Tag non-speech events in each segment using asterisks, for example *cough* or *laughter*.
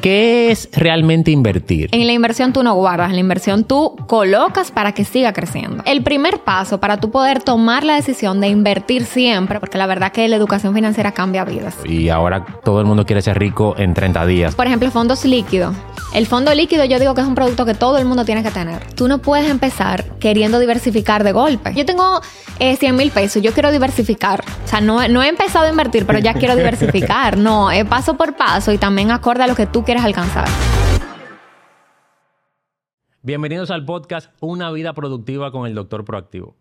¿Qué es realmente invertir? En la inversión tú no guardas, en la inversión tú colocas para que siga creciendo. El primer paso para tú poder tomar la decisión de invertir siempre, porque la verdad que la educación financiera cambia vidas. Y ahora todo el mundo quiere ser rico en 30 días. Por ejemplo, fondos líquidos. El fondo líquido yo digo que es un producto que todo el mundo tiene que tener. Tú no puedes empezar queriendo diversificar de golpe. Yo tengo 100 eh, mil pesos, yo quiero diversificar. O sea, no, no he empezado a invertir, pero ya quiero diversificar. *laughs* No, es paso por paso y también acorde a lo que tú quieres alcanzar. Bienvenidos al podcast Una vida productiva con el doctor proactivo.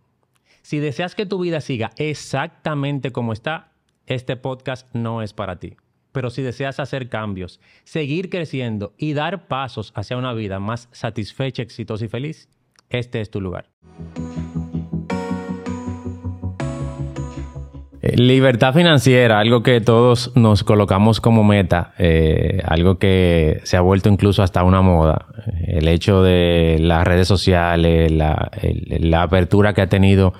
Si deseas que tu vida siga exactamente como está, este podcast no es para ti. Pero si deseas hacer cambios, seguir creciendo y dar pasos hacia una vida más satisfecha, exitosa y feliz, este es tu lugar. Libertad financiera, algo que todos nos colocamos como meta, eh, algo que se ha vuelto incluso hasta una moda. El hecho de las redes sociales, la, apertura que ha tenido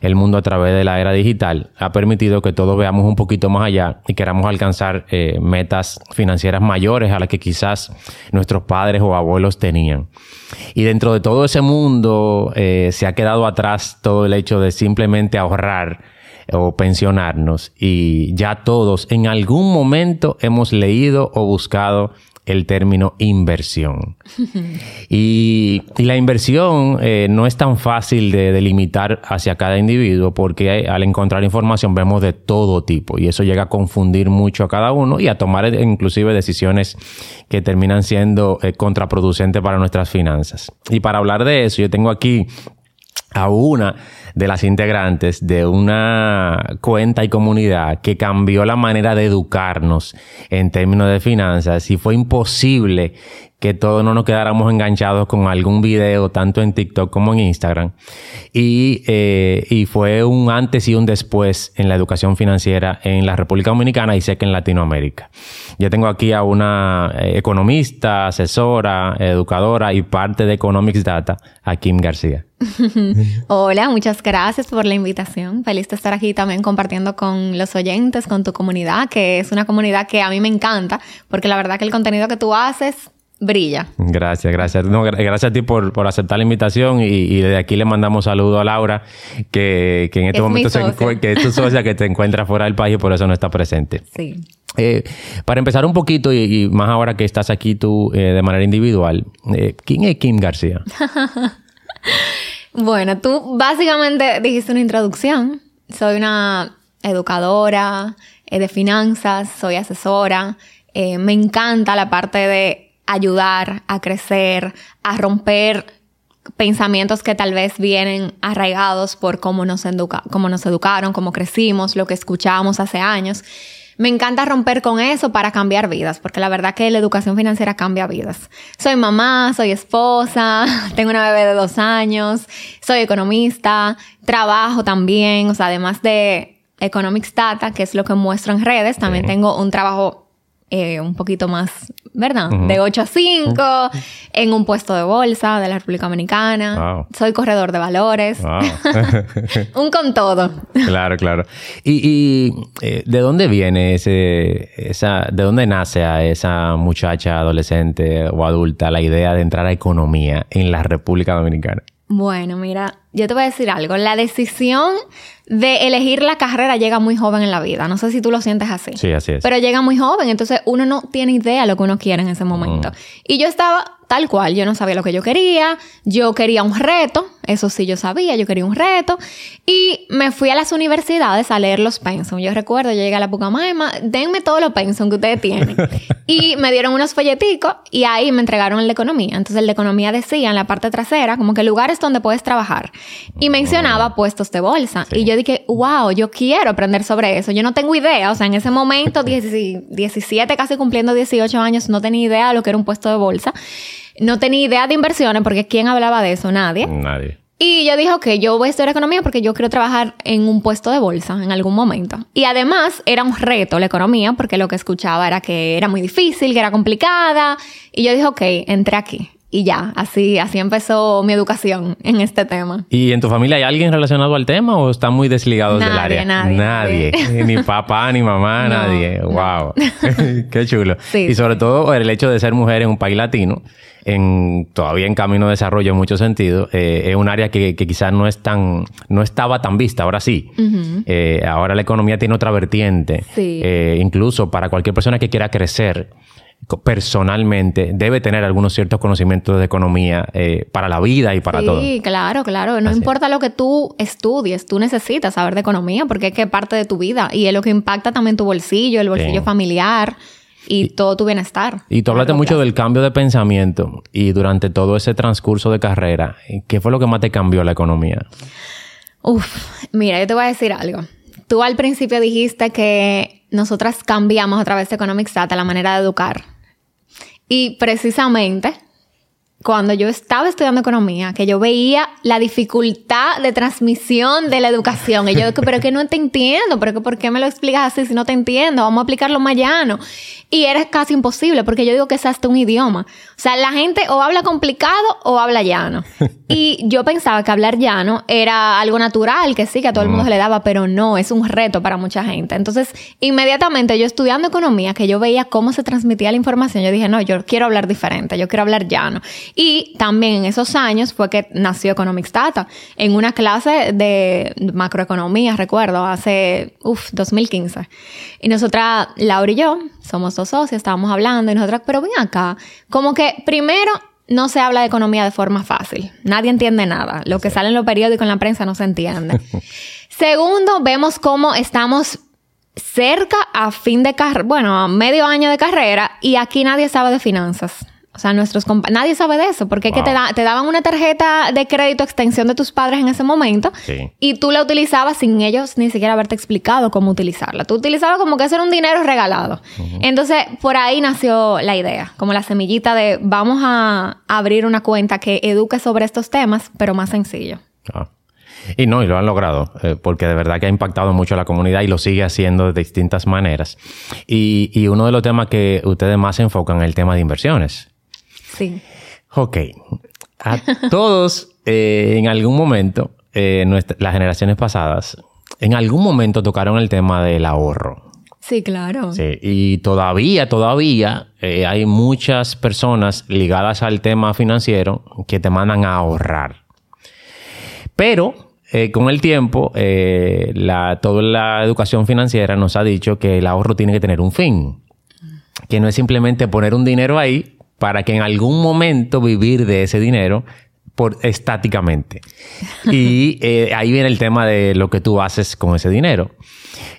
el mundo a través de la era digital, ha permitido que todos veamos un poquito más allá y queramos alcanzar eh, metas financieras mayores a las que quizás nuestros padres o abuelos tenían. Y dentro de todo ese mundo eh, se ha quedado atrás todo el hecho de simplemente ahorrar o pensionarnos y ya todos en algún momento hemos leído o buscado el término inversión. *laughs* y, la inversión eh, no es tan fácil de delimitar hacia cada individuo porque al encontrar información vemos de todo tipo y eso llega a confundir mucho a cada uno y a tomar inclusive decisiones que terminan siendo eh, contraproducentes para nuestras finanzas. Y para hablar de eso, yo tengo aquí a una de las integrantes de una cuenta y comunidad que cambió la manera de educarnos en términos de finanzas y fue imposible que todos no nos quedáramos enganchados con algún video, tanto en TikTok como en Instagram. Y, eh, y fue un antes y un después en la educación financiera en la República Dominicana y sé que en Latinoamérica. Yo tengo aquí a una eh, economista, asesora, educadora y parte de Economics Data, a Kim García. *laughs* Hola, muchas gracias por la invitación. Feliz de estar aquí también compartiendo con los oyentes, con tu comunidad, que es una comunidad que a mí me encanta, porque la verdad que el contenido que tú haces brilla. Gracias, gracias. gracias a ti por, aceptar la invitación y, desde aquí le mandamos saludo a Laura, que, en este momento se que es tu socia que te encuentra fuera del país y por eso no está presente. Sí. Eh, para empezar un poquito y, más ahora que estás aquí tú eh, de manera individual, eh, ¿quién es Kim García? *laughs* bueno, tú básicamente dijiste una introducción. Soy una educadora de finanzas, soy asesora. me encanta la parte de ayudar a crecer, a romper pensamientos que tal vez vienen arraigados por cómo nos, educa cómo nos educaron, cómo crecimos, lo que escuchábamos hace años. Me encanta romper con eso para cambiar vidas, porque la verdad que la educación financiera cambia vidas. Soy mamá, soy esposa, *laughs* tengo una bebé de dos años, soy economista, trabajo también, o sea, además de Economics Data, que es lo que muestro en redes, también tengo un trabajo eh, un poquito más, ¿verdad? De 8 a 5, en un puesto de bolsa de la República Dominicana. Soy corredor de valores. *laughs* un con todo. Claro, claro. ¿Y, eh, de dónde viene ese, esa, de dónde nace a esa muchacha adolescente o adulta la idea de entrar a economía en la República Dominicana? Bueno, mira, yo te voy a decir algo. La decisión de elegir la carrera llega muy joven en la vida. No sé si tú lo sientes así. Sí, así es. Pero llega muy joven, entonces uno no tiene idea de lo que uno quiere en ese momento. Mm. Y yo estaba tal cual, yo no sabía lo que yo quería, yo quería un reto, eso sí yo sabía, yo quería un reto, y me fui a las universidades a leer los pensum. Yo recuerdo, yo llegué a la Pucamaima, denme todos los pensum que ustedes tienen. *laughs* y me dieron unos folleticos y ahí me entregaron el de economía. Entonces el de economía decía en la parte trasera como que lugares donde puedes trabajar. Y mencionaba puestos de bolsa. Y yo dije, wow, yo quiero aprender sobre eso. Yo no tengo idea, o sea, en ese momento, *laughs* 17, casi cumpliendo 18 años, no tenía idea de lo que era un puesto de bolsa. No tenía idea de inversiones, porque ¿quién hablaba de eso? Nadie. Nadie. Y yo dije, ok, yo voy a estudiar economía porque yo quiero trabajar en un puesto de bolsa en algún momento. Y además era un reto la economía porque lo que escuchaba era que era muy difícil, que era complicada. Y yo dije, ok, entré aquí. y ya, así, así empezó mi educación en este tema. ¿Y en tu familia hay alguien relacionado al tema o están muy desligados del área? Nadie, nadie. *laughs* ni papá, ni mamá, *laughs* nadie. Wow. *laughs* Qué chulo. y sobre todo el hecho de ser mujer en un país latino, en, todavía en camino de desarrollo en muchos sentidos, eh, es un área que, quizás no es tan, no estaba tan vista, ahora sí. Eh, ahora la economía tiene otra vertiente. Eh, incluso para cualquier persona que quiera crecer personalmente debe tener algunos ciertos conocimientos de economía eh, para la vida y para todo. Sí, claro, claro. No importa lo que tú estudies, tú necesitas saber de economía porque es que parte de tu vida y es lo que impacta también tu bolsillo, el bolsillo familiar y, todo tu bienestar. Y tú hablaste mucho del cambio de pensamiento y durante todo ese transcurso de carrera, ¿qué fue lo que más te cambió la economía? Uf, mira, yo te voy a decir algo. Tú al principio dijiste que nosotras cambiamos a través de Economic Data la manera de educar. Y precisamente cuando yo estaba estudiando economía, que yo veía la dificultad de transmisión de la educación. Y yo pero que no te entiendo, pero que ¿por qué me lo explicas así si no te entiendo? Vamos a aplicarlo más llano. Y era casi imposible, porque yo digo que es hasta un idioma. O sea, la gente o habla complicado o habla llano. Y yo pensaba que hablar llano era algo natural, que sí, que a todo el mundo se le daba, pero no, es un reto para mucha gente. Entonces, inmediatamente yo estudiando economía, que yo veía cómo se transmitía la información, yo dije, no, yo quiero hablar diferente, yo quiero hablar llano. Y también en esos años fue que nació Economics Data, en una clase de macroeconomía, recuerdo, hace, uff, 2015. Y nosotras, Laura y yo, somos dos socios, estábamos hablando y nosotras, pero ven acá, como que primero no se habla de economía de forma fácil. Nadie entiende nada. Lo que sale en los periódicos, en la prensa, no se entiende. *laughs* Segundo, vemos cómo estamos cerca a fin de carrera, bueno, a medio año de carrera y aquí nadie sabe de finanzas. O sea, nuestros nadie sabe de eso, porque es que te, te, daban una tarjeta de crédito extensión de tus padres en ese momento y tú la utilizabas sin ellos ni siquiera haberte explicado cómo utilizarla. Tú utilizabas como que eso era un dinero regalado. Entonces, por ahí nació la idea, como la semillita de vamos a abrir una cuenta que eduque sobre estos temas, pero más sencillo. Ah. Y no, y lo han logrado, eh, porque de verdad que ha impactado mucho a la comunidad y lo sigue haciendo de distintas maneras. Y, y uno de los temas que ustedes más enfocan es el tema de inversiones. Sí. Ok. A *laughs* todos, eh, en algún momento, eh, las generaciones pasadas, en algún momento tocaron el tema del ahorro. Sí, claro. Sí, y todavía, todavía eh, hay muchas personas ligadas al tema financiero que te mandan a ahorrar. Pero con el tiempo, la, toda la educación financiera nos ha dicho que el ahorro tiene que tener un fin. Que no es simplemente poner un dinero ahí para que en algún momento vivir de ese dinero por, estáticamente. Y *laughs* eh, ahí viene el tema de lo que tú haces con ese dinero.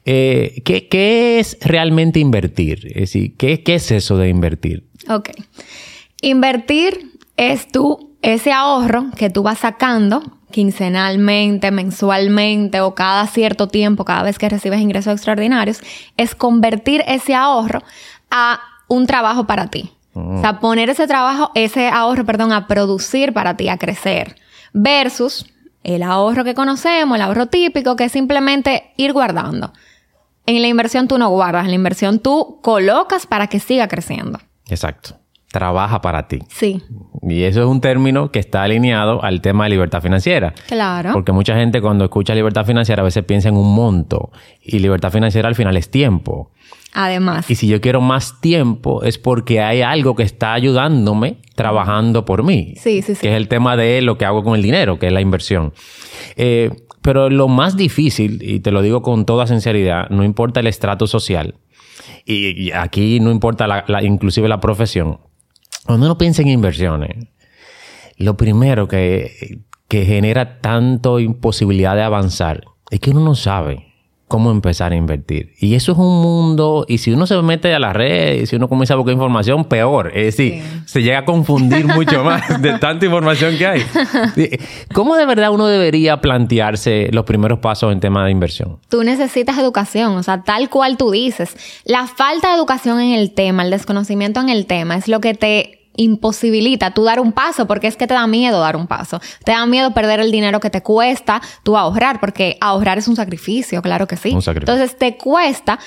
Eh, ¿qué, es realmente invertir? Es decir, ¿qué, ¿qué, es eso de invertir? Ok. Invertir es tú, ese ahorro que tú vas sacando quincenalmente, mensualmente o cada cierto tiempo, cada vez que recibes ingresos extraordinarios, es convertir ese ahorro a un trabajo para ti. O sea, poner ese trabajo, ese ahorro, perdón, a producir para ti, a crecer. Versus el ahorro que conocemos, el ahorro típico, que es simplemente ir guardando. En la inversión tú no guardas, en la inversión tú colocas para que siga creciendo. Exacto. Trabaja para ti. Sí. Y eso es un término que está alineado al tema de libertad financiera. Claro. Porque mucha gente cuando escucha libertad financiera a veces piensa en un monto. Y libertad financiera al final es tiempo. Además. Y si yo quiero más tiempo es porque hay algo que está ayudándome trabajando por mí. Sí, sí, sí. Que es el tema de lo que hago con el dinero, que es la inversión. Eh, pero lo más difícil, y te lo digo con toda sinceridad, no importa el estrato social, y, aquí no importa la, inclusive la profesión, cuando uno piensa en inversiones, lo primero que, que genera tanto imposibilidad de avanzar es que uno no sabe cómo empezar a invertir. Y eso es un mundo, y si uno se mete a la red, y si uno comienza a buscar información, peor. Es decir, se llega a confundir mucho más *laughs* de tanta información que hay. ¿Cómo de verdad uno debería plantearse los primeros pasos en tema de inversión? Tú necesitas educación, o sea, tal cual tú dices. La falta de educación en el tema, el desconocimiento en el tema, es lo que te imposibilita tú dar un paso porque es que te da miedo dar un paso. Te da miedo perder el dinero que te cuesta tú ahorrar, porque ahorrar es un sacrificio, claro que sí. Un sacrificio. Entonces te cuesta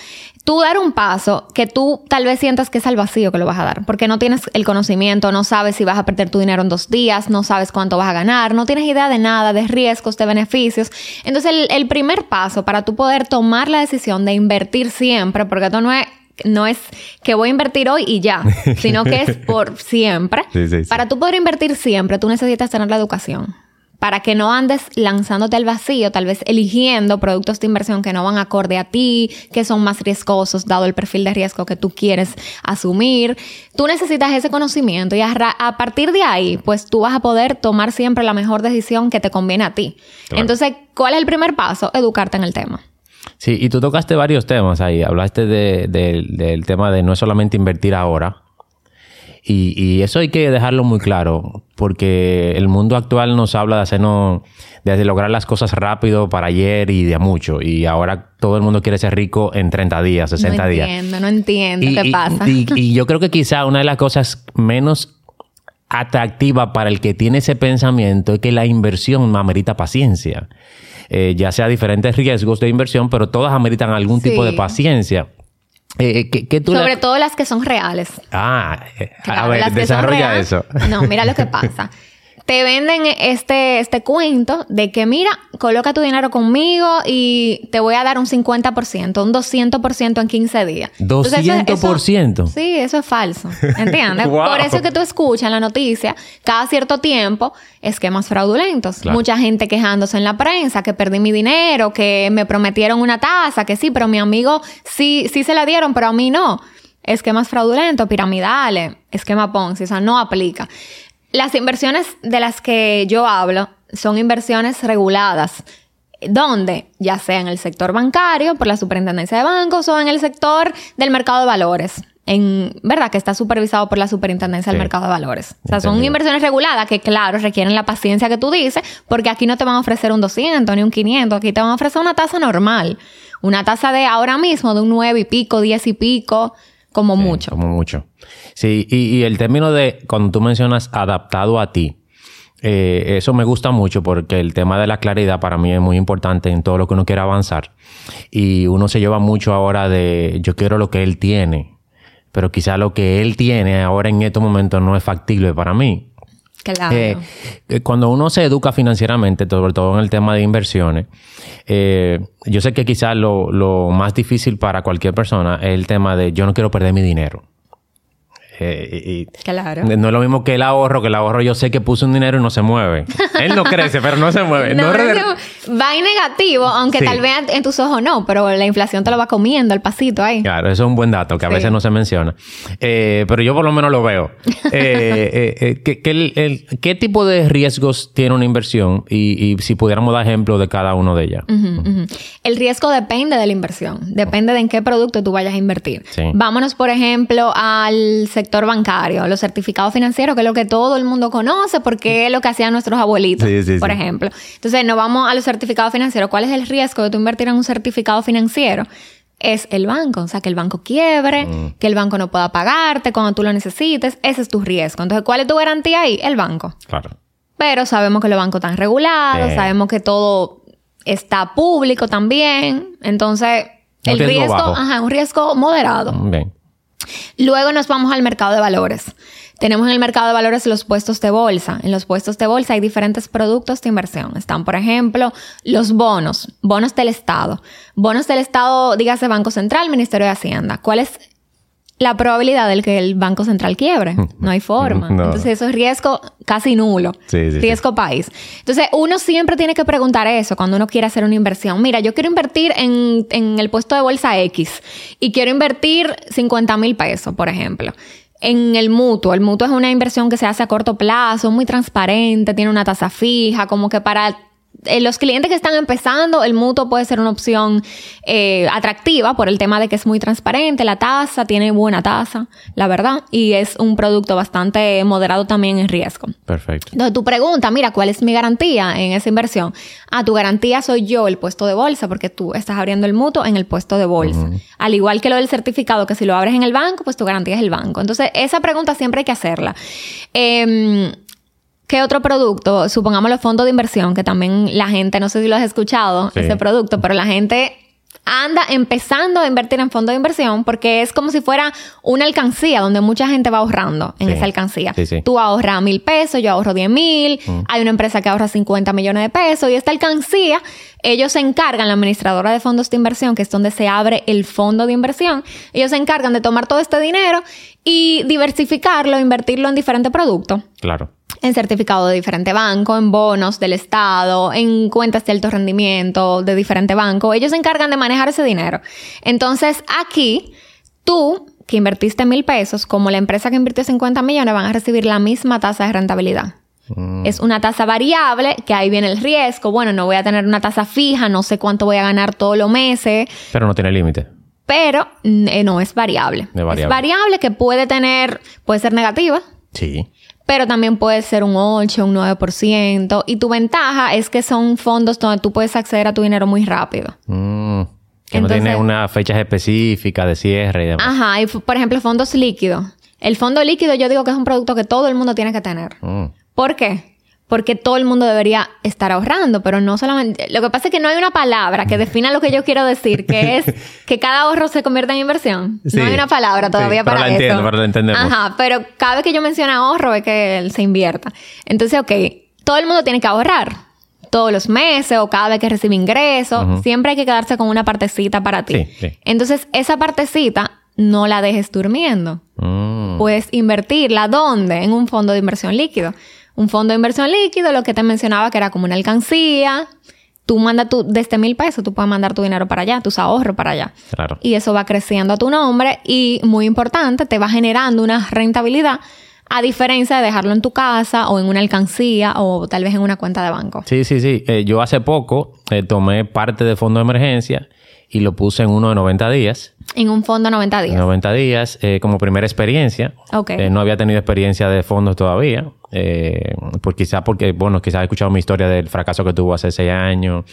tú dar un paso que tú tal vez sientas que es al vacío que lo vas a dar, porque no tienes el conocimiento, no sabes si vas a perder tu dinero en dos días, no sabes cuánto vas a ganar, no tienes idea de nada, de riesgos, de beneficios. Entonces el, el primer paso para tú poder tomar la decisión de invertir siempre, porque esto no es no es que voy a invertir hoy y ya, *laughs* sino que es por siempre. Sí, sí, sí. Para tú poder invertir siempre, tú necesitas tener la educación. Para que no andes lanzándote al vacío, tal vez eligiendo productos de inversión que no van acorde a ti, que son más riesgosos dado el perfil de riesgo que tú quieres asumir. Tú necesitas ese conocimiento y a, partir de ahí, pues tú vas a poder tomar siempre la mejor decisión que te conviene a ti. Claro. Entonces, ¿cuál es el primer paso? Educarte en el tema. Sí, y tú tocaste varios temas ahí. Hablaste de- de- del tema de no es solamente invertir ahora. Y, y eso hay que dejarlo muy claro, porque el mundo actual nos habla de hacernos, de lograr las cosas rápido para ayer y de a mucho. Y ahora todo el mundo quiere ser rico en 30 días, 60 no días. entiendo, no entiendo Y, qué y- pasa. y- y yo creo que quizá una de las cosas menos atractiva para el que tiene ese pensamiento es que la inversión amerita paciencia. Eh, ya sea diferentes riesgos de inversión, pero todas ameritan algún tipo de paciencia. Eh, ¿qué, qué tú Sobre todo las que son reales. Ah, eh, a ver, desarrolla eso. No, mira lo que *laughs* pasa. Te venden este, este cuento de que, mira, coloca tu dinero conmigo y te voy a dar un 50%, un 200% en 15 días. Entonces, eso- eso- ¿200%? sí, eso es falso. *laughs* ¿Entiendes? Wow. Por eso es que tú escuchas en la noticia cada cierto tiempo esquemas fraudulentos. Claro. Mucha gente quejándose en la prensa que perdí mi dinero, que me prometieron una tasa, que sí, pero mi amigo sí, sí se la dieron, pero a mí no. Esquemas fraudulentos, piramidales, esquema Ponzi, o sea, no aplica. Las inversiones de las que yo hablo son inversiones reguladas. ¿Dónde? Ya sea en el sector bancario, por la superintendencia de bancos, o en el sector del mercado de valores. En, ¿verdad? Que está supervisado por la superintendencia del mercado de valores. O sea, son inversiones reguladas que, claro, requieren la paciencia que tú dices, porque aquí no te van a ofrecer un 200 ni un 500, aquí te van a ofrecer una tasa normal. Una tasa de ahora mismo de un 9 y pico, 10 y pico, como Sí, mucho. Como mucho. Sí, y, y el término de cuando tú mencionas adaptado a ti, eh, eso me gusta mucho porque el tema de la claridad para mí es muy importante en todo lo que uno quiere avanzar. Y uno se lleva mucho ahora de yo quiero lo que él tiene, pero quizá lo que él tiene ahora en estos momentos no es factible para mí. Eh, eh, cuando uno se educa financieramente, sobre todo en el tema de inversiones, eh, yo sé que quizás lo más difícil para cualquier persona es el tema de yo no quiero perder mi dinero. Eh, y- Claro. no es lo mismo que el ahorro, que el ahorro yo sé que puse un dinero y no se mueve. *laughs* Él no crece, pero no se mueve. No, No re- no, va en negativo, aunque Sí. tal vez en tus ojos no, pero la inflación te lo va comiendo el pasito ahí. Claro, eso es un buen dato que a Sí. veces no se menciona. Eh, pero yo por lo menos lo veo. *laughs* Eh, eh, ¿qué, qué el- el- qué tipo de riesgos tiene una inversión? Y, y si pudiéramos dar ejemplo de cada uno de ellas. El riesgo depende de la inversión, depende de en qué producto tú vayas a invertir. Sí. Vámonos, por ejemplo, al sector bancario, los certificados financieros, que es lo que todo el mundo conoce porque es lo que hacían nuestros abuelitos, Sí, sí, por sí. ejemplo. Entonces, nos vamos a los certificados financieros. ¿Cuál es el riesgo de tú invertir en un certificado financiero? Es el banco, o sea, que el banco quiebre, Mm. que el banco no pueda pagarte cuando tú lo necesites. Ese es tu riesgo. Entonces, ¿cuál es tu garantía ahí? El banco. Claro. Pero sabemos que los bancos están regulados, sabemos que todo está público también. Entonces, el riesgo riesgo, ajá, un riesgo moderado. Bien. Luego nos vamos al mercado de valores. Tenemos en el mercado de valores los puestos de bolsa. En los puestos de bolsa hay diferentes productos de inversión. Están, por ejemplo, los bonos, bonos del Estado. Bonos del Estado, dígase Banco Central, Ministerio de Hacienda. ¿Cuál es la probabilidad de que el Banco Central quiebre? No hay forma. No. Entonces, eso es riesgo casi nulo. Sí, sí, riesgo país. Entonces, uno siempre tiene que preguntar eso cuando uno quiere hacer una inversión. Mira, yo quiero invertir en, en el puesto de bolsa X y quiero invertir 50 mil pesos, por ejemplo. En el mutuo, el mutuo es una inversión que se hace a corto plazo, muy transparente, tiene una tasa fija, como que para eh, los clientes que están empezando, el mutuo puede ser una opción eh, atractiva por el tema de que es muy transparente, la tasa tiene buena tasa, la verdad, y es un producto bastante moderado también en riesgo. Perfecto. Entonces tu pregunta, mira, ¿cuál es mi garantía en esa inversión? Ah, tu garantía soy yo, el puesto de bolsa, porque tú estás abriendo el mutuo en el puesto de bolsa. Al igual que lo del certificado, que si lo abres en el banco, pues tu garantía es el banco. Entonces, esa pregunta siempre hay que hacerla. Eh, ¿Qué otro producto? Supongamos los fondos de inversión, que también la gente, no sé si lo has escuchado, Sí. ese producto, pero la gente anda empezando a invertir en fondos de inversión porque es como si fuera una alcancía donde mucha gente va ahorrando en Sí. esa alcancía. Sí, sí. Tú ahorras mil pesos, yo ahorro diez mil, hay una empresa que ahorra 50 millones de pesos y esta alcancía, ellos se encargan, la administradora de fondos de inversión, que es donde se abre el fondo de inversión, ellos se encargan de tomar todo este dinero y diversificarlo, invertirlo en diferentes productos Claro. En certificado de diferente banco, en bonos del Estado, en cuentas de alto rendimiento de diferente banco. Ellos se encargan de manejar ese dinero. Entonces, aquí, tú que invertiste mil pesos, como la empresa que invirtió 50 millones, van a recibir la misma tasa de rentabilidad. Mm, Es una tasa variable, que ahí viene el riesgo. Bueno, no voy a tener una tasa fija, no sé cuánto voy a ganar todos los meses, Pero no tiene límite. pero eh, no es variable. Es variable. Es variable que puede tener, puede ser negativa, Sí. Pero también puede ser un 8, un 9%. Y tu ventaja es que son fondos donde tú puedes acceder a tu dinero muy rápido. Mm, que Entonces- no tiene unas fechas específicas de cierre y demás. Ajá, y por ejemplo, fondos líquidos. El fondo líquido yo digo que es un producto que todo el mundo tiene que tener. Mm, ¿Por qué? Porque todo el mundo debería estar ahorrando, pero no solamente... Lo que pasa es que no hay una palabra que defina lo que yo quiero decir, que es *laughs* que cada ahorro se convierta en inversión. Sí. No hay una palabra todavía Sí, pero para la eso. entiendo, pero la entendemos. Ajá, pero cada vez que yo menciono ahorro es que él se invierta. Entonces, ok, todo el mundo tiene que ahorrar. Todos los meses o cada vez que recibe ingresos. Siempre hay que quedarse con una partecita para ti. Sí. Entonces, esa partecita no la dejes durmiendo mm. puedes invertirla ¿dónde? En un fondo de inversión líquido. Un fondo de inversión líquido, lo que te mencionaba que era como una alcancía. Tú mandas tu, desde mil pesos, tú puedes mandar tu dinero para allá, tus ahorros para allá. Claro. Y eso va creciendo a tu nombre y, muy importante, te va generando una rentabilidad a diferencia de dejarlo en tu casa o en una alcancía o tal vez en una cuenta de banco. Sí, sí, sí. Eh, yo hace poco eh, tomé parte de fondo de emergencia y lo puse en uno de 90 días. En un fondo 90 En días. 90 días eh, como primera experiencia. Ok. No había tenido experiencia de fondos todavía. Eh, por quizás porque, bueno, quizás he escuchado mi historia del fracaso que tuvo hace seis años,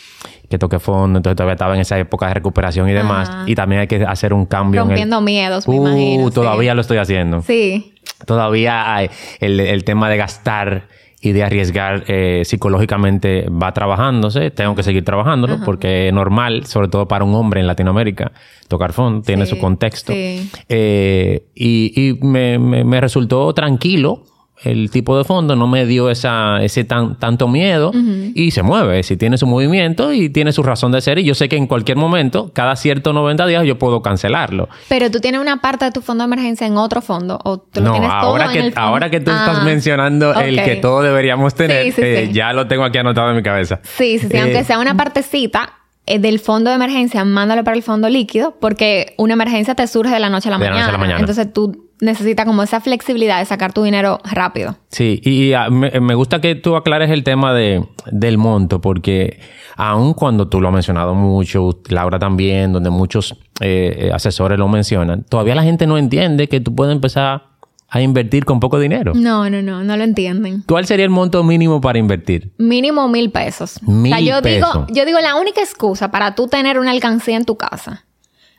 que toqué fondo, entonces todavía estaba en esa época de recuperación y demás. Ajá. Y también hay que hacer un cambio Rompiendo en el... miedos, me Uh, imagino. sí. todavía lo estoy haciendo. Sí. Todavía hay el, el tema de gastar y de arriesgar eh, psicológicamente va trabajándose. Tengo que seguir trabajándolo porque es normal, sobre todo para un hombre en Latinoamérica, tocar fondo, tiene su contexto. sí. Eh, y y me, me- me resultó tranquilo el tipo de fondo, no me dio esa, ese tan, tanto miedo y se mueve. Si tiene su movimiento y tiene su razón de ser, y yo sé que en cualquier momento, cada cierto 90 días, yo puedo cancelarlo. Pero tú tienes una parte de tu fondo de emergencia en otro fondo o tú lo No, tienes todo ahora en que, el fondo? ahora que tú Ah, estás mencionando el que todos deberíamos tener, Sí, sí, eh, sí. ya lo tengo aquí anotado en mi cabeza. Sí, sí, sí, Eh, aunque sea una partecita eh, del fondo de emergencia, mándalo para el fondo líquido porque una emergencia te surge de la noche a la, De la noche a la mañana. Entonces tú necesitas como esa flexibilidad de sacar tu dinero rápido. Sí, y ah, me, me gusta que tú aclares el tema de, del monto, porque aun cuando tú lo has mencionado mucho, Laura también, donde muchos eh, asesores lo mencionan, todavía la gente no entiende que tú puedes empezar a invertir con poco dinero. No, no, no, no lo entienden. ¿Cuál sería el monto mínimo para invertir? Mínimo mil pesos. Mil o sea, yo pesos. digo, yo digo la única excusa para tú tener una alcancía en tu casa.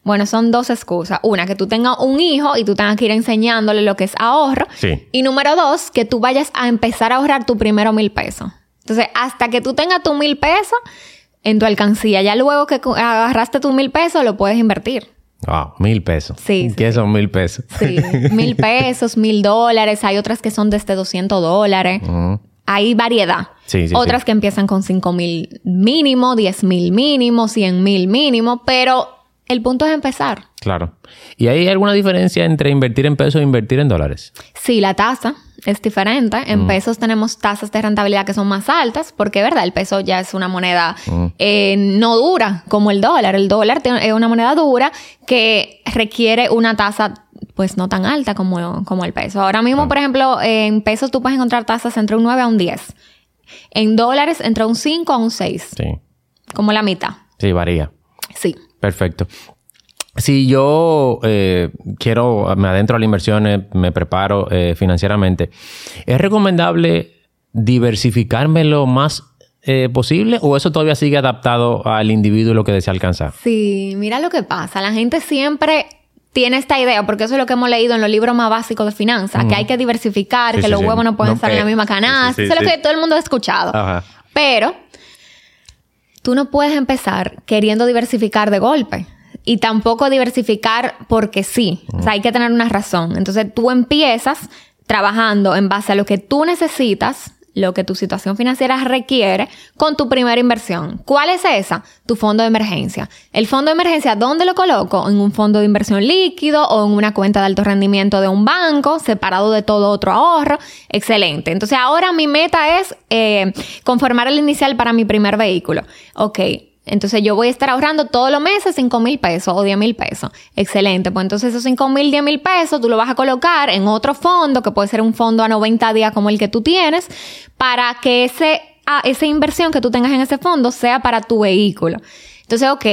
Bueno, son dos excusas. Una, que tú tengas un hijo y tú tengas que ir enseñándole lo que es ahorro. Sí. Y número dos, que tú vayas a empezar a ahorrar tu primero mil pesos. Entonces, hasta que tú tengas tu mil pesos en tu alcancía, ya luego que agarraste tu mil pesos, lo puedes invertir. Wow, mil pesos. Sí, sí, ¿Qué son mil pesos? Sí, mil *laughs* pesos, mil dólares. Hay otras que son desde 200 dólares. Ujú. Hay variedad. Sí, sí, Otras que empiezan con 5 mil mínimo, 10 mil mínimo, 100 mil mínimo, pero el punto es empezar. Claro. ¿Y hay alguna diferencia entre invertir en pesos e invertir en dólares? Sí, la tasa es diferente. En pesos tenemos tasas de rentabilidad que son más altas, porque verdad, el peso ya es una moneda eh, no dura como el dólar. El dólar es una moneda dura que requiere una tasa pues no tan alta como, como el peso. Ahora mismo, por ejemplo, en pesos tú puedes encontrar tasas entre un 9 a un 10 En dólares, entre un 5 a un 6. Sí. Como la mitad. Sí, varía. Sí. Perfecto. Si yo eh, quiero, me adentro a las inversiones, me preparo eh, financieramente, ¿es recomendable diversificarme lo más eh, posible o eso todavía sigue adaptado al individuo y lo que desea alcanzar? Sí, mira lo que pasa. La gente siempre tiene esta idea, porque eso es lo que hemos leído en los libros más básicos de finanzas, que hay que diversificar, Sí, que sí, los sí. huevos no pueden No, estar en la eh, misma canasta. eso es lo que todo el mundo ha escuchado. Ajá. Pero tú no puedes empezar queriendo diversificar de golpe. Y tampoco diversificar porque sí. O sea, hay que tener una razón. Entonces tú empiezas trabajando en base a lo que tú necesitas, lo que tu situación financiera requiere, con tu primera inversión. ¿Cuál es esa? Tu fondo de emergencia. El fondo de emergencia, ¿dónde lo coloco? En un fondo de inversión líquido o en una cuenta de alto rendimiento de un banco, separado de todo otro ahorro. Excelente. Entonces ahora mi meta es eh, conformar el inicial para mi primer vehículo. Ok. Entonces yo voy a estar ahorrando todos los meses 5 mil pesos o 10 mil pesos. Excelente. Pues entonces esos 5 mil, 10 mil pesos tú lo vas a colocar en otro fondo, que puede ser un fondo a 90 días como el que tú tienes, para que ese, ah, esa inversión que tú tengas en ese fondo sea para tu vehículo. Entonces, ok,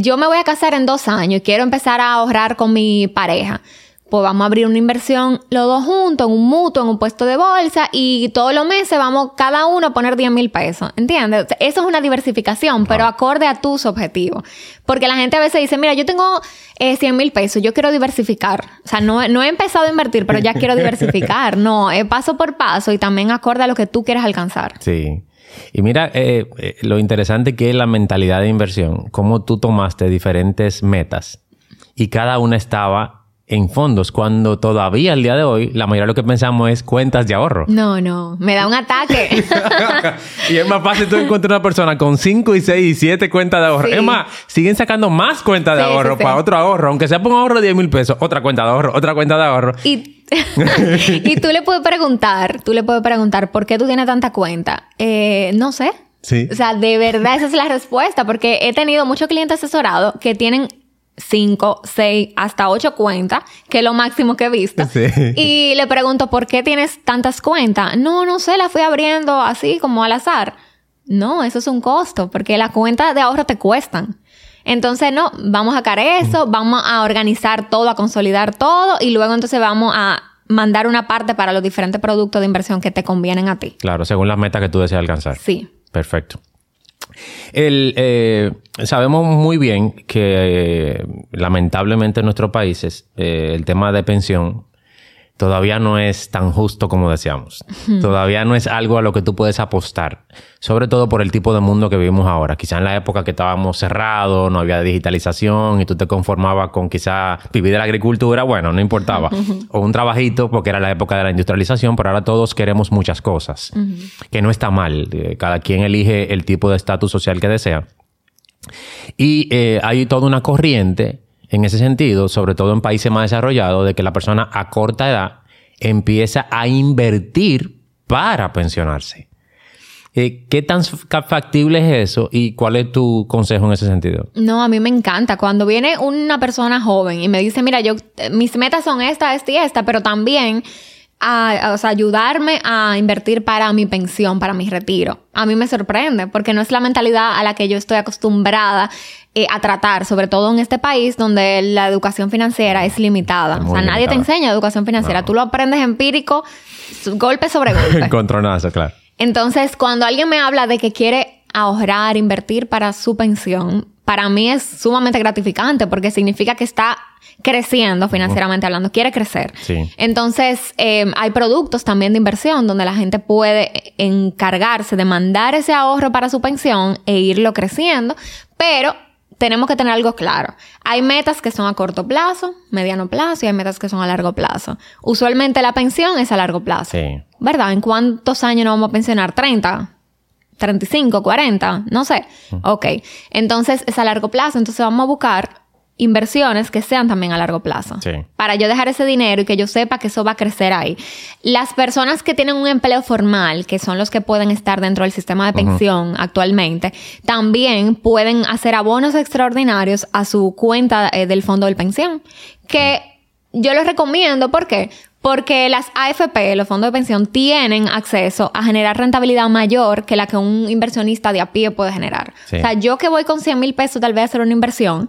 yo me voy a casar en dos años y quiero empezar a ahorrar con mi pareja. Pues vamos a abrir una inversión los dos juntos, en un mutuo, en un puesto de bolsa y todos los meses vamos cada uno a poner 10 mil pesos. ¿Entiendes? O sea, Eso es una diversificación, pero acorde a tus objetivos. Porque la gente a veces dice, mira, yo tengo eh, 100 mil pesos, yo quiero diversificar. O sea, no, no he empezado a invertir, pero ya quiero diversificar. *laughs* No, es paso por paso y también acorde a lo que tú quieres alcanzar. Sí. Y mira, eh, eh, lo interesante que es la mentalidad de inversión, cómo tú tomaste diferentes metas y cada una estaba en fondos, cuando todavía al día de hoy la mayoría de lo que pensamos es cuentas de ahorro. No, no, me da un ataque. *laughs* y es más fácil tú encontrar una persona con 5 y 6 y 7 cuentas de ahorro. Sí. Es más, siguen sacando más cuentas de Sí, ahorro sí. para otro ahorro, aunque sea por un ahorro de 10 mil pesos, otra cuenta de ahorro, otra cuenta de ahorro. Y, *laughs* y tú le puedes preguntar, tú le puedes preguntar, ¿por qué tú tienes tanta cuenta? Eh, no sé. Sí. O sea, de verdad esa es la respuesta, porque he tenido muchos clientes asesorados que tienen cinco, seis, hasta ocho cuentas, que es lo máximo que he visto. Sí. Y le pregunto, ¿por qué tienes tantas cuentas? No, no sé, la fui abriendo así como al azar. No, eso es un costo, porque las cuentas de ahorro te cuestan. Entonces, no, vamos a sacar eso, vamos a organizar todo, a consolidar todo y luego entonces vamos a mandar una parte para los diferentes productos de inversión que te convienen a ti. Claro, según las metas que tú deseas alcanzar. Sí. Perfecto. Eh, sabemos muy bien que eh, lamentablemente en nuestros países eh, el tema de pensión todavía no es tan justo como deseamos. Todavía no es algo a lo que tú puedes apostar, sobre todo por el tipo de mundo que vivimos ahora. Quizá en la época que estábamos cerrados, no había digitalización y tú te conformabas con quizá vivir de la agricultura, bueno, no importaba. o un trabajito porque era la época de la industrialización, pero ahora todos queremos muchas cosas, que no está mal. Eh, Cada quien elige el tipo de estatus social que desea. Y eh, hay toda una corriente en ese sentido, sobre todo en países más desarrollados, de que la persona a corta edad empieza a invertir para pensionarse. Eh, ¿Qué tan fa- factible es eso y cuál es tu consejo en ese sentido? No, a mí me encanta. Cuando viene una persona joven y me dice, mira, yo, mis metas son esta, esta y esta, pero también o sea, ayudarme a invertir para mi pensión, para mi retiro. A mí me sorprende porque no es la mentalidad a la que yo estoy acostumbrada eh, a tratar, sobre todo en este país donde la educación financiera es limitada. O sea, nadie te enseña educación financiera. No. Tú lo aprendes empírico, golpe sobre *laughs* golpe. Encontronazo, claro. Entonces, cuando alguien me habla de que quiere ahorrar, invertir para su pensión, para mí es sumamente gratificante porque significa que está creciendo financieramente hablando, quiere crecer. Sí. Entonces, eh, hay productos también de inversión donde la gente puede encargarse de mandar ese ahorro para su pensión e irlo creciendo, pero tenemos que tener algo claro. Hay metas que son a corto plazo, mediano plazo y hay metas que son a largo plazo. Usualmente la pensión es a largo plazo. Sí. ¿Verdad? ¿En cuántos años nos vamos a pensionar? ¿30? 35, 40, no sé. Ok. Entonces es a largo plazo. Entonces vamos a buscar inversiones que sean también a largo plazo. Sí. Para yo dejar ese dinero y que yo sepa que eso va a crecer ahí. Las personas que tienen un empleo formal, que son los que pueden estar dentro del sistema de pensión actualmente, también pueden hacer abonos extraordinarios a su cuenta eh, del fondo de pensión. Que yo les recomiendo, ¿por qué? Porque las AFP, los fondos de pensión, tienen acceso a generar rentabilidad mayor que la que un inversionista de a pie puede generar. Sí. O sea, yo que voy con 100 mil pesos tal vez a hacer una inversión,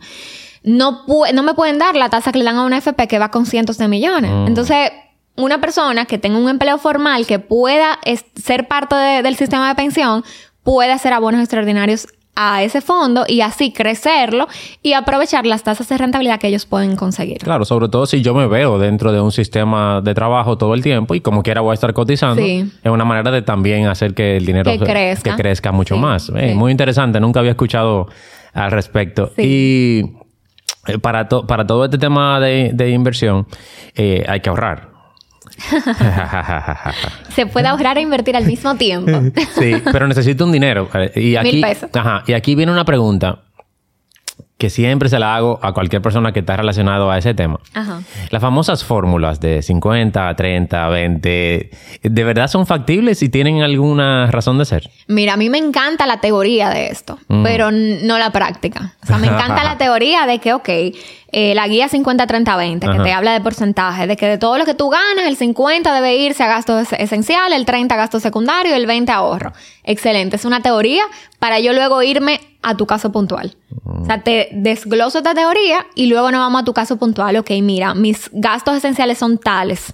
no, pu- no me pueden dar la tasa que le dan a una AFP que va con cientos de millones. Mm. Entonces, una persona que tenga un empleo formal, que pueda ser parte de- del sistema de pensión, puede hacer abonos extraordinarios a ese fondo y así crecerlo y aprovechar las tasas de rentabilidad que ellos pueden conseguir. Claro, sobre todo si yo me veo dentro de un sistema de trabajo todo el tiempo y como quiera voy a estar cotizando, Sí. es una manera de también hacer que el dinero Que crezca. que crezca mucho Sí, más. Eh, sí. Muy interesante, nunca había escuchado al respecto. Y para, to- para todo este tema de, de inversión eh, hay que ahorrar. *laughs* Se puede ahorrar e invertir al mismo tiempo. Sí, pero necesito un dinero. Eh, Y aquí, Mil pesos. Ajá, y aquí viene una pregunta que siempre se la hago a cualquier persona que está relacionado a ese tema. Ajá. Las famosas fórmulas de 50, 30, 20, ¿de verdad son factibles y tienen alguna razón de ser? Mira, a mí me encanta la teoría de esto, Mm. pero no la práctica. O sea, me encanta *laughs* la teoría de que, ok, eh, la guía 50-30-20, que Ajá. te habla de porcentaje, de que de todo lo que tú ganas, el 50 debe irse a gastos es- esenciales, el 30 a gasto secundario y el 20 a ahorro. Excelente. Es una teoría para yo luego irme a tu caso puntual. O sea, te desgloso esta teoría y luego nos vamos a tu caso puntual. Ok, mira, mis gastos esenciales son tales.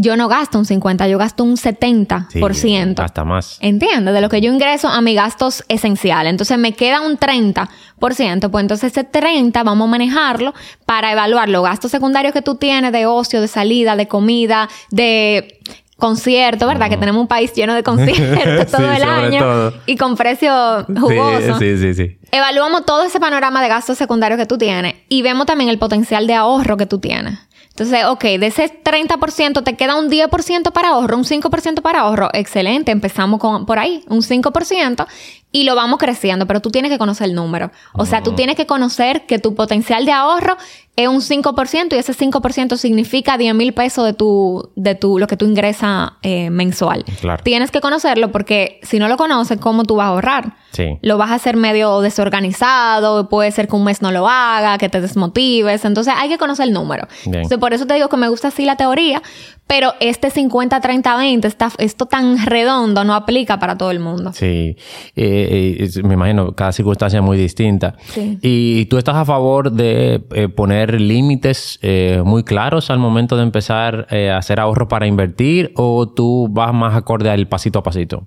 Yo no gasto un 50, yo gasto un 70%. hasta más. ¿Entiendes? De lo que yo ingreso a mis gastos esenciales. Entonces me queda un 30%. Pues entonces ese 30 vamos a manejarlo para evaluar los gastos secundarios que tú tienes de ocio, de salida, de comida, de concierto, ¿verdad? Que tenemos un país lleno de conciertos *laughs* todo Sí, el año todo. y con precios jugosos. Sí, sí, sí, sí. Evaluamos todo ese panorama de gastos secundarios que tú tienes y vemos también el potencial de ahorro que tú tienes. Entonces, ok, de ese 30% te queda un 10% para ahorro, un 5% para ahorro. Excelente, empezamos con, por ahí, un 5% y lo vamos creciendo, pero tú tienes que conocer el número. O sea, tú tienes que conocer que tu potencial de ahorro es un 5% y ese 5% significa 10 mil pesos de tu, de tu, lo que tú ingresas eh, mensual. Claro. Tienes que conocerlo porque si no lo conoces, ¿cómo tú vas a ahorrar? Sí. lo vas a hacer medio desorganizado, puede ser que un mes no lo haga, que te desmotives, entonces hay que conocer el número. Bien. Entonces, por eso te digo que me gusta así la teoría, pero este 50-30-20, está, esto tan redondo no aplica para todo el mundo. Sí, Eh, eh, me imagino, cada circunstancia es muy distinta. Sí. ¿Y tú estás a favor de eh, poner límites eh, muy claros al momento de empezar a hacer ahorro para invertir o tú vas más acorde al pasito a pasito?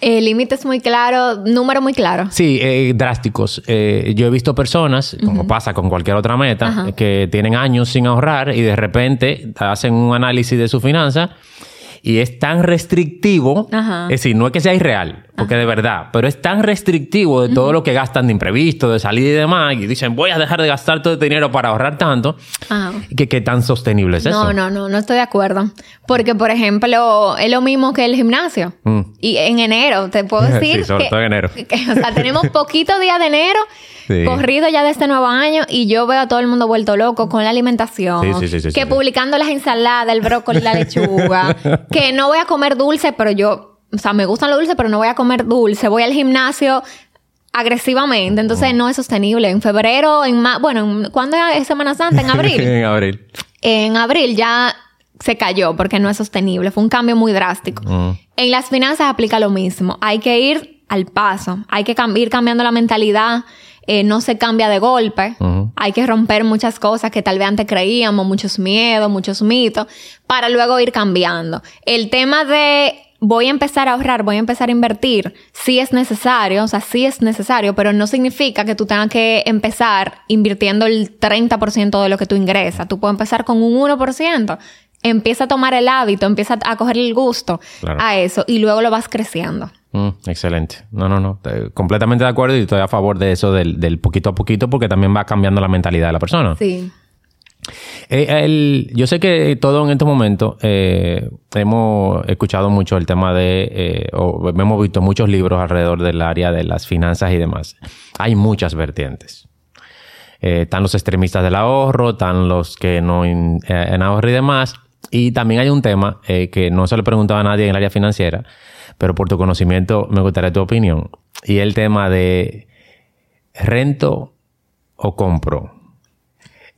Eh, Límites muy claros, número muy claro. Sí, eh, drásticos. Eh, yo he visto personas, como pasa con cualquier otra meta, Ajá. que tienen años sin ahorrar y de repente hacen un análisis de su finanza y es tan restrictivo, Ajá. es decir, no es que sea irreal, porque de verdad, pero es tan restrictivo de todo lo que gastan de imprevisto, de salida y demás, y dicen, voy a dejar de gastar todo este dinero para ahorrar tanto, Ajá. que qué tan sostenible es eso. No, no, no, no estoy de acuerdo. Porque, por ejemplo, es lo mismo que el gimnasio. Mm. Y en enero, te puedo *laughs* decir. Sí, sobre que- todo en enero. *laughs* que, o sea, tenemos poquitos días de enero *laughs* Sí. corrido ya de este nuevo año y yo veo a todo el mundo vuelto loco con la alimentación. Sí, sí, sí, sí, que publicando las ensaladas, el brócoli, la lechuga. que no voy a comer dulce, pero yo. O sea, me gustan los dulces, pero no voy a comer dulce. Voy al gimnasio agresivamente. Entonces, no es sostenible. En febrero, en ma Bueno, en- ¿cuándo es Semana Santa? En abril *laughs* en abril. en abril ya se cayó porque no es sostenible. Fue un cambio muy drástico. Mm. En las finanzas aplica lo mismo. Hay que ir al paso. Hay que cam- ir cambiando la mentalidad. Eh, no se cambia de golpe. Hay que romper muchas cosas que tal vez antes creíamos, muchos miedos, muchos mitos, para luego ir cambiando. El tema de voy a empezar a ahorrar, voy a empezar a invertir, sí es necesario, o sea, sí es necesario, pero no significa que tú tengas que empezar invirtiendo el 30% de lo que tú ingresas. Tú puedes empezar con un 1%. Empieza a tomar el hábito, empieza a coger el gusto Claro. a eso y luego lo vas creciendo. Mm, excelente. No, no, no. Eh, completamente de acuerdo y estoy a favor de eso del, del poquito a poquito porque también va cambiando la mentalidad de la persona. Sí. Eh, yo sé que todo en este momento eh, hemos escuchado mucho el tema de, eh, o hemos visto muchos libros alrededor del área de las finanzas y demás. Hay muchas vertientes. Están los extremistas del ahorro, están los que no en ahorro y demás. Y también hay un tema que no se le preguntaba a nadie en el área financiera, pero por tu conocimiento me gustaría tu opinión. Y el tema de rento o compro.